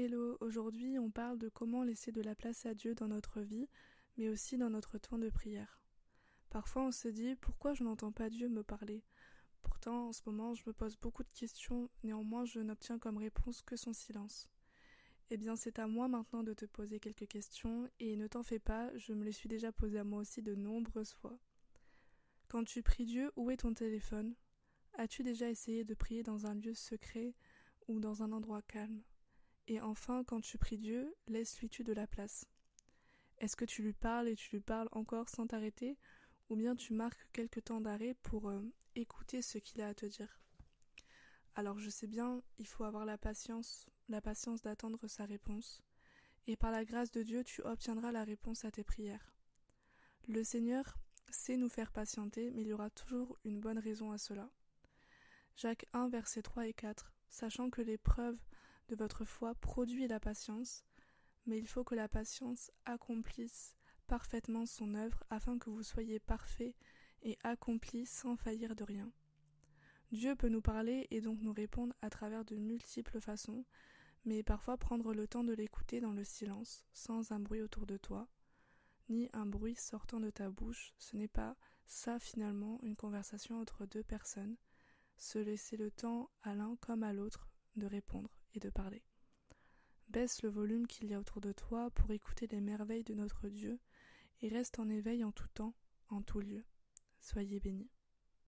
Hello, aujourd'hui on parle de comment laisser de la place à Dieu dans notre vie, mais aussi dans notre temps de prière. Parfois on se dit pourquoi je n'entends pas Dieu me parler? Pourtant en ce moment je me pose beaucoup de questions, néanmoins je n'obtiens comme réponse que son silence. Eh bien c'est à moi maintenant de te poser quelques questions, et ne t'en fais pas, je me les suis déjà posées à moi aussi de nombreuses fois. Quand tu pries Dieu, où est ton téléphone? As-tu déjà essayé de prier dans un lieu secret ou dans un endroit calme? Et enfin, quand tu pries Dieu, laisse-lui-tu de la place? Est-ce que tu lui parles et tu lui parles encore sans t'arrêter? Ou bien tu marques quelques temps d'arrêt pour euh, écouter ce qu'il a à te dire? Alors je sais bien, il faut avoir la patience, la patience d'attendre sa réponse. Et par la grâce de Dieu, tu obtiendras la réponse à tes prières. Le Seigneur sait nous faire patienter, mais il y aura toujours une bonne raison à cela. Jacques 1, versets 3 et 4 sachant que l'épreuve de votre foi produit la patience, mais il faut que la patience accomplisse parfaitement son œuvre afin que vous soyez parfaits et accomplis sans faillir de rien. Dieu peut nous parler et donc nous répondre à travers de multiples façons, mais parfois prendre le temps de l'écouter dans le silence, sans un bruit autour de toi, ni un bruit sortant de ta bouche, ce n'est pas ça finalement une conversation entre deux personnes, se laisser le temps à l'un comme à l'autre de répondre et de parler. Baisse le volume qu'il y a autour de toi pour écouter les merveilles de notre Dieu et reste en éveil en tout temps, en tout lieu. Soyez bénis.